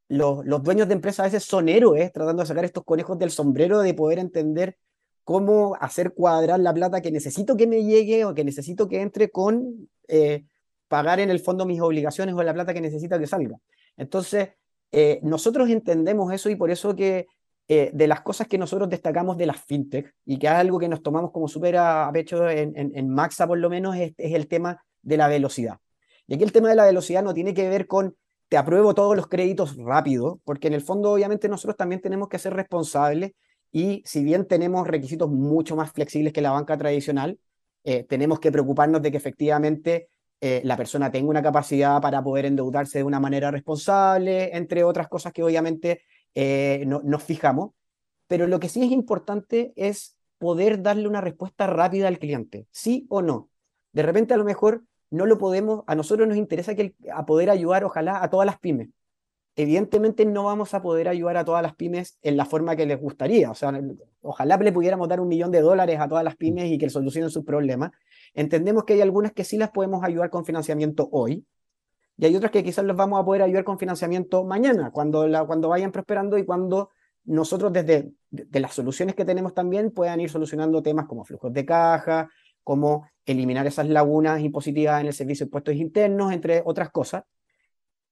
Speaker 2: los, los, dueños de empresas a veces son héroes tratando de sacar estos conejos del sombrero, de poder entender cómo hacer cuadrar la plata que necesito que me llegue o que necesito que entre con eh, pagar en el fondo mis obligaciones o la plata que necesita que salga. Entonces, eh, nosotros entendemos eso y por eso que eh, de las cosas que nosotros destacamos de las fintech y que es algo que nos tomamos como súper a, pecho en, en, Maxa por lo menos es, es el tema de la velocidad. Y aquí el tema de la velocidad no tiene que ver con te apruebo todos los créditos rápido, porque en el fondo obviamente nosotros también tenemos que ser responsables y si bien tenemos requisitos mucho más flexibles que la banca tradicional, eh, tenemos que preocuparnos de que efectivamente eh, la persona tenga una capacidad para poder endeudarse de una manera responsable, entre otras cosas que obviamente eh, no, nos fijamos. Pero lo que sí es importante es poder darle una respuesta rápida al cliente, sí o no. De repente a lo mejor no lo podemos, a nosotros nos interesa que a poder ayudar ojalá a todas las pymes, evidentemente no vamos a poder ayudar a todas las pymes en la forma que les gustaría. O sea, ojalá le pudiéramos dar un millón de dólares a todas las pymes y que solucionen sus problemas. Entendemos que hay algunas que sí las podemos ayudar con financiamiento hoy y hay otras que quizás les vamos a poder ayudar con financiamiento mañana, cuando, cuando vayan prosperando y cuando nosotros desde de las soluciones que tenemos también puedan ir solucionando temas como flujos de caja, como eliminar esas lagunas impositivas en el servicio de impuestos internos, entre otras cosas.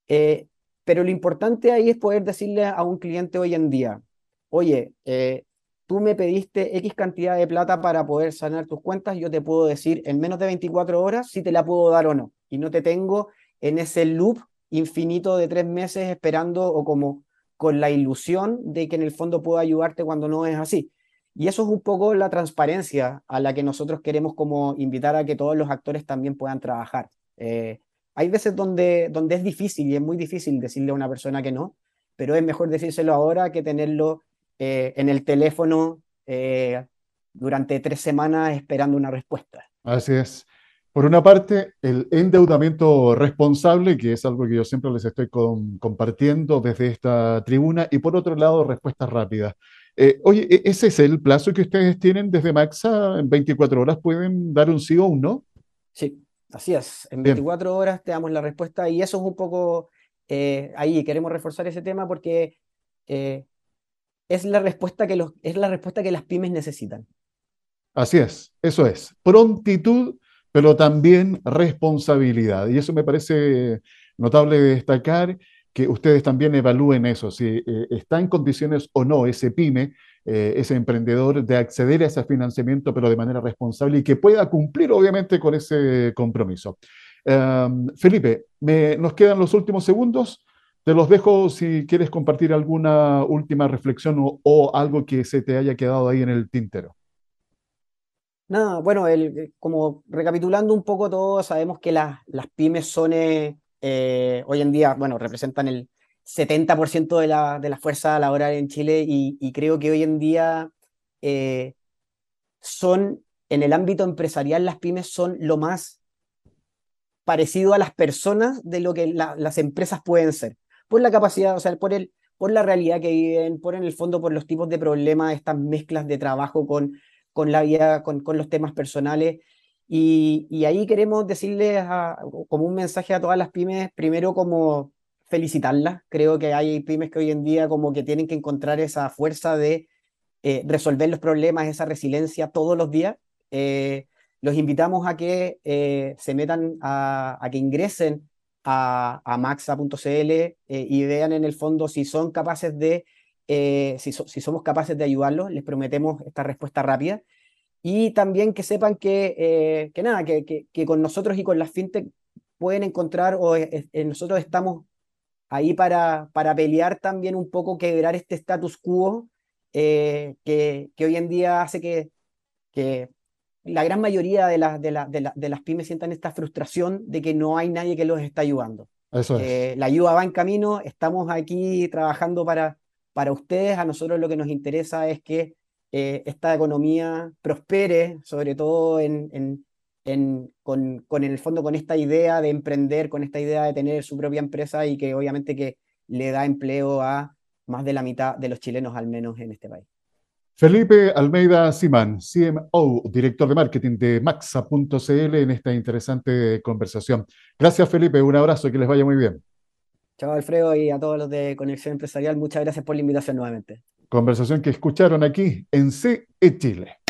Speaker 2: Eh, pero lo importante ahí es poder decirle a un cliente hoy en día, oye, eh, tú me pediste X cantidad de plata para poder sanar tus cuentas, yo te puedo decir en menos de 24 horas si te la puedo dar o no. Y no te tengo en ese loop infinito de tres meses esperando o como con la ilusión de que en el fondo puedo ayudarte cuando no es así. Y eso es un poco la transparencia a la que nosotros queremos como invitar a que todos los actores también puedan trabajar. Eh, hay veces donde, donde es difícil y es muy difícil decirle a una persona que no, pero es mejor decírselo ahora que tenerlo eh, en el teléfono eh, durante tres semanas esperando una respuesta.
Speaker 1: Así es. Por una parte, el endeudamiento responsable, que es algo que yo siempre les estoy compartiendo desde esta tribuna, y por otro lado, respuestas rápidas. Eh, oye, ¿e-, ¿ese es el plazo que ustedes tienen desde Maxa? ¿En 24 horas pueden dar un sí o un no?
Speaker 2: Sí, Así es, en 24 horas te damos la respuesta y eso es un poco, eh, ahí queremos reforzar ese tema porque eh, es, la respuesta que los, es la respuesta que las pymes necesitan.
Speaker 1: Así es, eso es, prontitud, pero también responsabilidad. Y eso me parece notable destacar que ustedes también evalúen eso, si eh, está en condiciones o no ese pyme eh, ese emprendedor de acceder a ese financiamiento, pero de manera responsable y que pueda cumplir, obviamente, con ese compromiso. Em, Felipe, nos quedan los últimos segundos. Te los dejo si quieres compartir alguna última reflexión o, algo que se te haya quedado ahí en el tintero.
Speaker 2: Nada, bueno, como recapitulando un poco todo, sabemos que las, las pymes son eh, eh, hoy en día, bueno, representan el, 70% de la, de la fuerza laboral en Chile y, creo que hoy en día eh, son, en el ámbito empresarial, las pymes son lo más parecido a las personas de lo que las empresas pueden ser. Por la capacidad, o sea, por, el, por la realidad que viven, por en el fondo, por los tipos de problemas, estas mezclas de trabajo con, con la vida, con, con los temas personales. Y, y ahí queremos decirles como un mensaje a todas las pymes, primero como felicitarlas. Creo que hay pymes que hoy en día como que tienen que encontrar esa fuerza de eh, resolver los problemas, esa resiliencia todos los días. Eh, los invitamos a que eh, se metan, a, que ingresen a, maxa.cl y vean en el fondo si son capaces de, si, si, somos capaces de ayudarlos. Les prometemos esta respuesta rápida. Y también que sepan que, que nada, que, que, que, con nosotros y con las fintech pueden encontrar, o nosotros estamos ahí para, para pelear también un poco, quebrar este status quo eh, que, que, hoy en día hace que, que la gran mayoría de, las de, la, de, de, las pymes sientan esta frustración de que no hay nadie que los está ayudando.
Speaker 1: Eso es.
Speaker 2: Eh, la ayuda va en camino, estamos aquí trabajando para, para ustedes, a nosotros lo que nos interesa es que eh, esta economía prospere, sobre todo en, en, con, con, en el fondo con esta idea de emprender, con esta idea de tener su propia empresa y que obviamente que le da empleo a más de la mitad de los chilenos al menos en este país.
Speaker 1: Felipe Almeida Simán, CMO, director de marketing de Maxa.cl en esta interesante conversación. Gracias Felipe, un abrazo, que les vaya muy bien.
Speaker 2: Chao Alfredo y a todos los de Conexión Empresarial, muchas gracias por la invitación nuevamente.
Speaker 1: Conversación que escucharon aquí en CE Chile.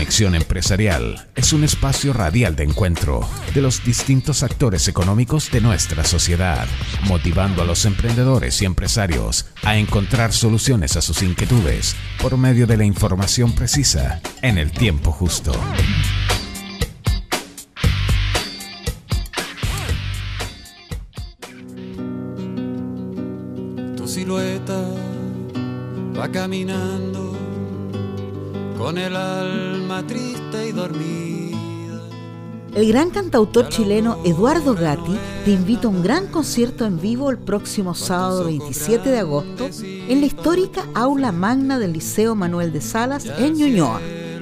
Speaker 3: Conexión Empresarial es un espacio radial de encuentro de los distintos actores económicos de nuestra sociedad, motivando a los emprendedores y empresarios a encontrar soluciones a sus inquietudes por medio de la información precisa en el tiempo justo.
Speaker 4: Tu silueta va caminando con el alma triste y dormida.
Speaker 5: El gran cantautor chileno Eduardo Gatti te invita a un gran concierto en vivo el próximo sábado 27 de agosto en la histórica aula magna del Liceo Manuel de Salas en Ñuñoa.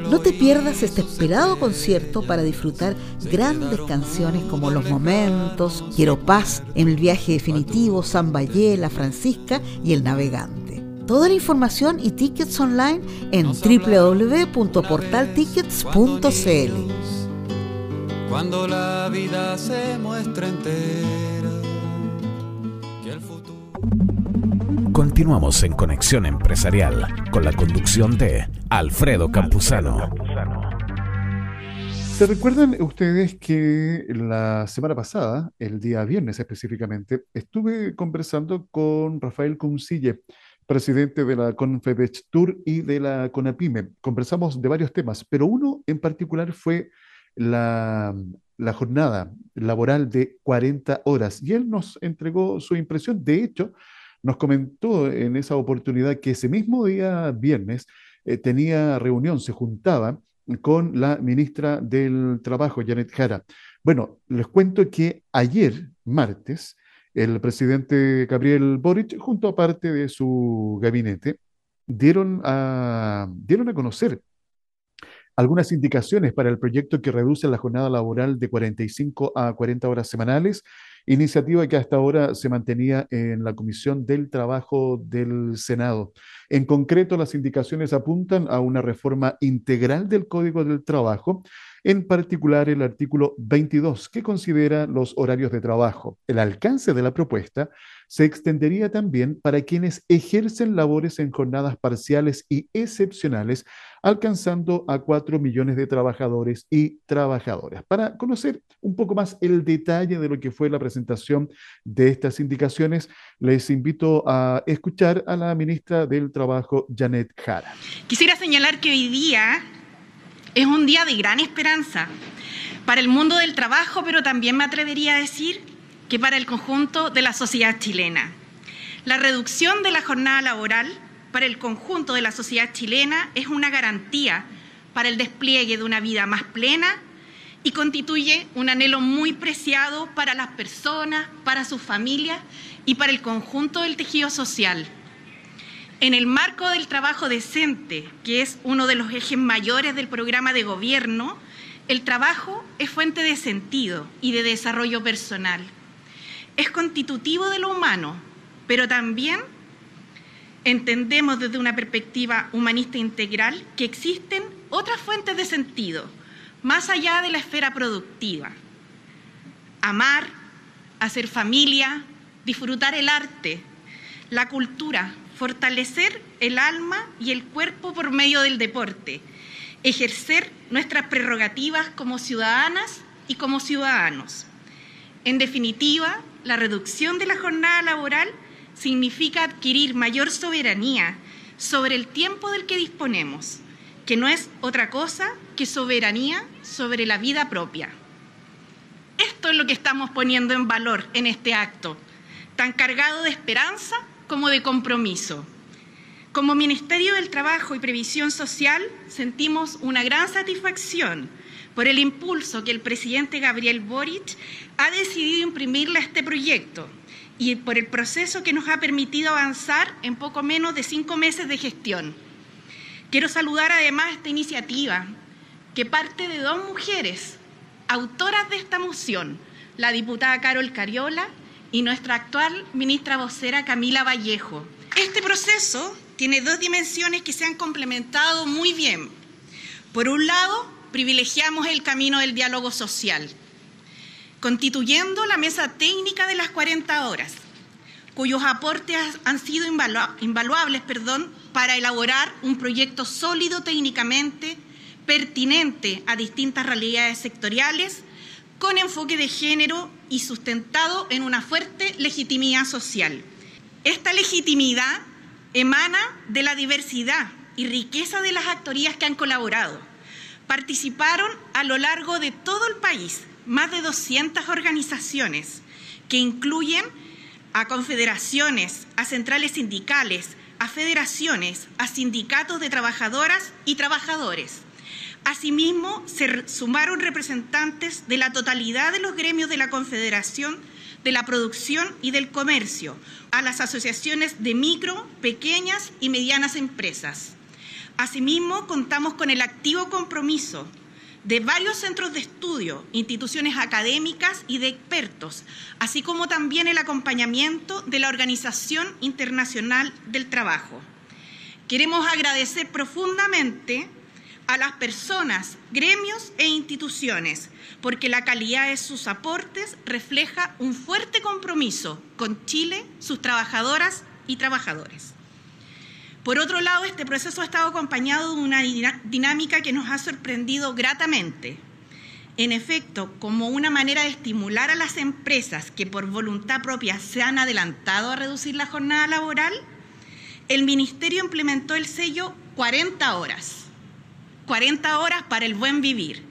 Speaker 5: No te pierdas este esperado concierto para disfrutar grandes canciones como Los Momentos, Quiero Paz, En el viaje definitivo, San Valle, La Francisca y El Navegante. Toda la información y tickets online en www.portaltickets.cl.
Speaker 4: Cuando la vida se muestra entera,
Speaker 3: Continuamos en Conexión Empresarial con la conducción de Alfredo Campuzano.
Speaker 1: ¿Se recuerdan ustedes que la semana pasada, el día viernes específicamente, estuve conversando con Rafael Cuncille, presidente de la Confedestur y de la CONAPIME? Conversamos de varios temas, pero uno en particular fue la, la jornada laboral de 40 horas y él nos entregó su impresión. De hecho, nos comentó en esa oportunidad que ese mismo día viernes eh, tenía reunión, se juntaba con la ministra del Trabajo, Janet Jara. Bueno, les cuento que ayer, martes, el presidente Gabriel Boric, junto a parte de su gabinete, dieron a, dieron a conocer algunas indicaciones para el proyecto que reduce la jornada laboral de 45 a 40 horas semanales iniciativa que hasta ahora se mantenía en la Comisión del Trabajo del Senado. En concreto, las indicaciones apuntan a una reforma integral del Código del Trabajo, en particular el artículo 22, que considera los horarios de trabajo. El alcance de la propuesta se extendería también para quienes ejercen labores en jornadas parciales y excepcionales, alcanzando a 4 millones de trabajadores y trabajadoras. Para conocer un poco más el detalle de lo que fue la presentación de estas indicaciones, les invito a escuchar a la ministra del Trabajo, Janet Jara.
Speaker 6: Quisiera señalar que hoy día es un día de gran esperanza para el mundo del trabajo, pero también me atrevería a decir que para el conjunto de la sociedad chilena. La reducción de la jornada laboral para el conjunto de la sociedad chilena es una garantía para el despliegue de una vida más plena y constituye un anhelo muy preciado para las personas, para sus familias y para el conjunto del tejido social. En el marco del trabajo decente, que es uno de los ejes mayores del programa de gobierno, el trabajo es fuente de sentido y de desarrollo personal es constitutivo de lo humano, pero también entendemos desde una perspectiva humanista integral que existen otras fuentes de sentido, más allá de la esfera productiva. Amar, hacer familia, disfrutar el arte, la cultura, fortalecer el alma y el cuerpo por medio del deporte, ejercer nuestras prerrogativas como ciudadanas y como ciudadanos. En definitiva, la reducción de la jornada laboral significa adquirir mayor soberanía sobre el tiempo del que disponemos, que no es otra cosa que soberanía sobre la vida propia. Esto es lo que estamos poniendo en valor en este acto, tan cargado de esperanza como de compromiso. Como Ministerio del Trabajo y Previsión Social sentimos una gran satisfacción por el impulso que el presidente Gabriel Boric ha decidido imprimirle a este proyecto y por el proceso que nos ha permitido avanzar en poco menos de cinco meses de gestión. Quiero saludar además esta iniciativa que parte de dos mujeres, autoras de esta moción, la diputada Carol Cariola y nuestra actual ministra vocera Camila Vallejo. Este proceso tiene dos dimensiones que se han complementado muy bien. Por un lado, privilegiamos el camino del diálogo social, constituyendo la mesa técnica de las 40 horas, cuyos aportes han sido invaluables perdón, para elaborar un proyecto sólido técnicamente, pertinente a distintas realidades sectoriales, con enfoque de género y sustentado en una fuerte legitimidad social. Esta legitimidad emana de la diversidad y riqueza de las actorías que han colaborado participaron a lo largo de todo el país más de 200 organizaciones que incluyen a confederaciones, a centrales sindicales, a federaciones, a sindicatos de trabajadoras y trabajadores. Asimismo, se sumaron representantes de la totalidad de los gremios de la Confederación de la Producción y del Comercio, a las asociaciones de micro, pequeñas y medianas empresas. Asimismo, contamos con el activo compromiso de varios centros de estudio, instituciones académicas y de expertos, así como también el acompañamiento de la Organización Internacional del Trabajo. Queremos agradecer profundamente a las personas, gremios e instituciones, porque la calidad de sus aportes refleja un fuerte compromiso con Chile, sus trabajadoras y trabajadores. Por otro lado, este proceso ha estado acompañado de una dinámica que nos ha sorprendido gratamente. En efecto, como una manera de estimular a las empresas que por voluntad propia se han adelantado a reducir la jornada laboral, el Ministerio implementó el sello 40 horas. 40 horas para el buen vivir.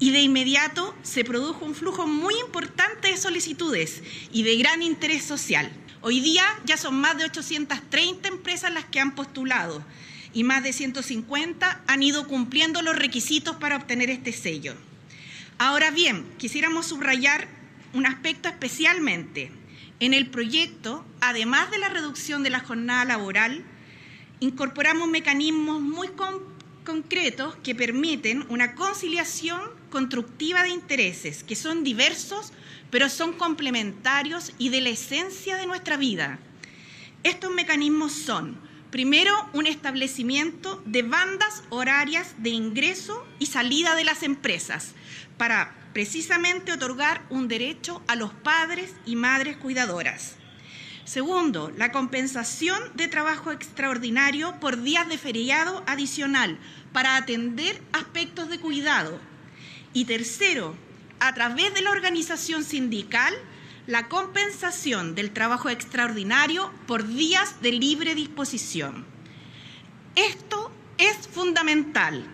Speaker 6: Y de inmediato se produjo un flujo muy importante de solicitudes y de gran interés social. Hoy día ya son más de 830 empresas las que han postulado y más de 150 han ido cumpliendo los requisitos para obtener este sello. Ahora bien, quisiéramos subrayar un aspecto especialmente. En el proyecto, además de la reducción de la jornada laboral, incorporamos mecanismos muy concretos que permiten una conciliación constructiva de intereses que son diversos pero son complementarios y de la esencia de nuestra vida. Estos mecanismos son, primero, un establecimiento de bandas horarias de ingreso y salida de las empresas para precisamente otorgar un derecho a los padres y madres cuidadoras. Segundo, la compensación de trabajo extraordinario por días de feriado adicional para atender aspectos de cuidado. Y tercero, a través de la organización sindical la compensación del trabajo extraordinario por días de libre disposición. Esto es fundamental.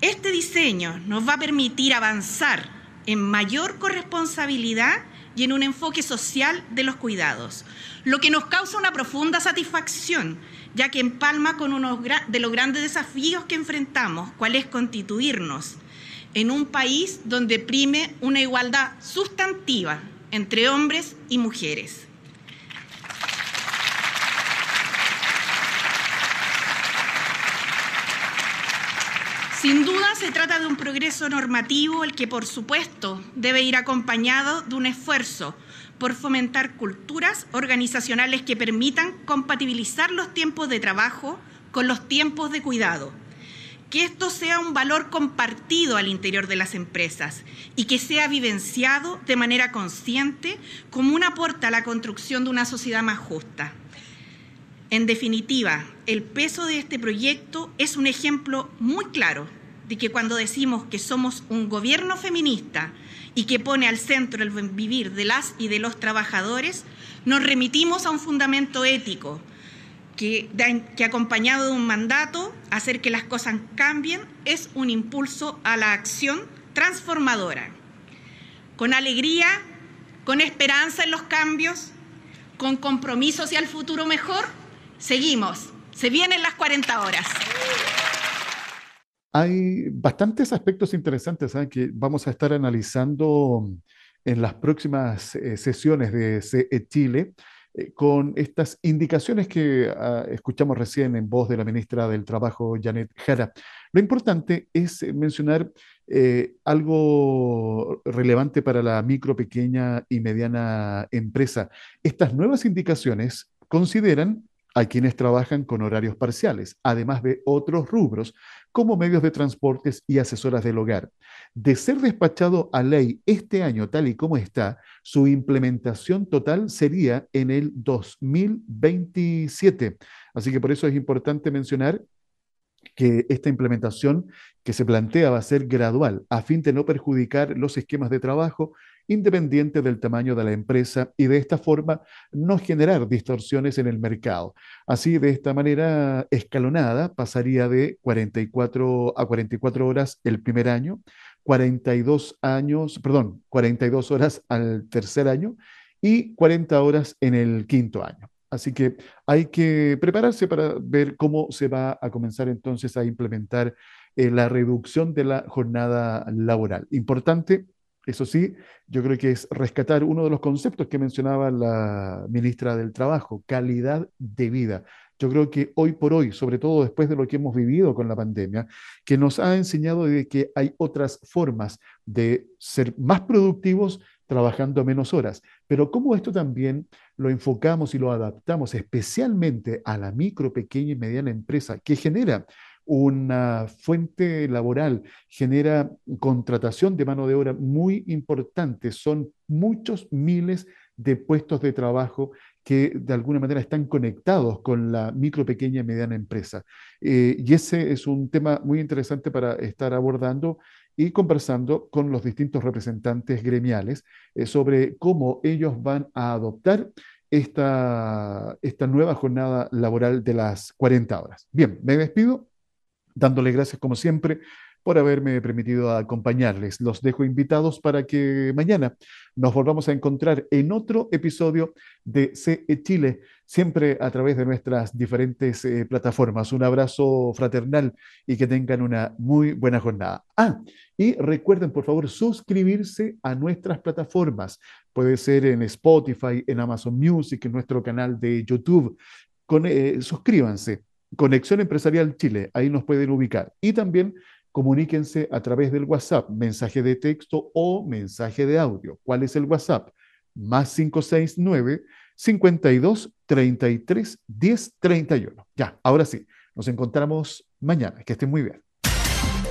Speaker 6: Este diseño nos va a permitir avanzar en mayor corresponsabilidad y en un enfoque social de los cuidados, lo que nos causa una profunda satisfacción, ya que empalma con uno de los grandes desafíos que enfrentamos, cuál es constituirnos en un país donde prime una igualdad sustantiva entre hombres y mujeres. Sin duda se trata de un progreso normativo el que por supuesto debe ir acompañado de un esfuerzo por fomentar culturas organizacionales que permitan compatibilizar los tiempos de trabajo con los tiempos de cuidado que esto sea un valor compartido al interior de las empresas y que sea vivenciado de manera consciente como un aporte a la construcción de una sociedad más justa. En definitiva, el peso de este proyecto es un ejemplo muy claro de que cuando decimos que somos un gobierno feminista y que pone al centro el vivir de las y de los trabajadores, nos remitimos a un fundamento ético, que, acompañado de un mandato, hacer que las cosas cambien, es un impulso a la acción transformadora. Con alegría, con esperanza en los cambios, con compromiso hacia el futuro mejor, seguimos. Se vienen las 40 horas.
Speaker 1: Hay bastantes aspectos interesantes ¿eh? que vamos a estar analizando en las próximas eh, sesiones de CE Chile. Eh, con estas indicaciones que ah, escuchamos recién en voz de la ministra del Trabajo, Janet Jara. Lo importante es mencionar algo relevante para la micro, pequeña y mediana empresa. Estas nuevas indicaciones consideran a quienes trabajan con horarios parciales, además de otros rubros como medios de transportes y asesoras del hogar. De ser despachado a ley este año tal y como está, su implementación total sería en el 2027. Así que por eso es importante mencionar que esta implementación que se plantea va a ser gradual, a fin de no perjudicar los esquemas de trabajo independiente del tamaño de la empresa y de esta forma no generar distorsiones en el mercado. Así, de esta manera escalonada, pasaría de 44 a 44 horas el primer año, 42 años, perdón, 42 horas al tercer año y 40 horas en el quinto año. Así que hay que prepararse para ver cómo se va a comenzar entonces a implementar eh, la reducción de la jornada laboral. Importante Eso sí, yo creo que es rescatar uno de los conceptos que mencionaba la ministra del Trabajo, calidad de vida. Yo creo que hoy por hoy, sobre todo después de lo que hemos vivido con la pandemia, que nos ha enseñado de que hay otras formas de ser más productivos trabajando menos horas. Pero cómo esto también lo enfocamos y lo adaptamos especialmente a la micro, pequeña y mediana empresa que genera una fuente laboral, genera contratación de mano de obra muy importante. Son muchos miles de puestos de trabajo que de alguna manera están conectados con la micro, pequeña y mediana empresa. Eh, y ese es un tema muy interesante para estar abordando y conversando con los distintos representantes gremiales eh, sobre cómo ellos van a adoptar esta, esta nueva jornada laboral de las 40 horas. Bien, me despido dándole gracias como siempre por haberme permitido acompañarles. Los dejo invitados para que mañana nos volvamos a encontrar en otro episodio de CE Chile, siempre a través de nuestras diferentes eh, plataformas. Un abrazo fraternal y que tengan una muy buena jornada. Ah, y recuerden por favor suscribirse a nuestras plataformas. Puede ser en Spotify, en Amazon Music, en nuestro canal de YouTube. Con, eh, suscríbanse. Conexión Empresarial Chile, ahí nos pueden ubicar. Y también comuníquense a través del WhatsApp, mensaje de texto o mensaje de audio. ¿Cuál es el WhatsApp? Más 569 52 33 10 31. Ya, ahora sí, nos encontramos mañana. Que estén muy bien.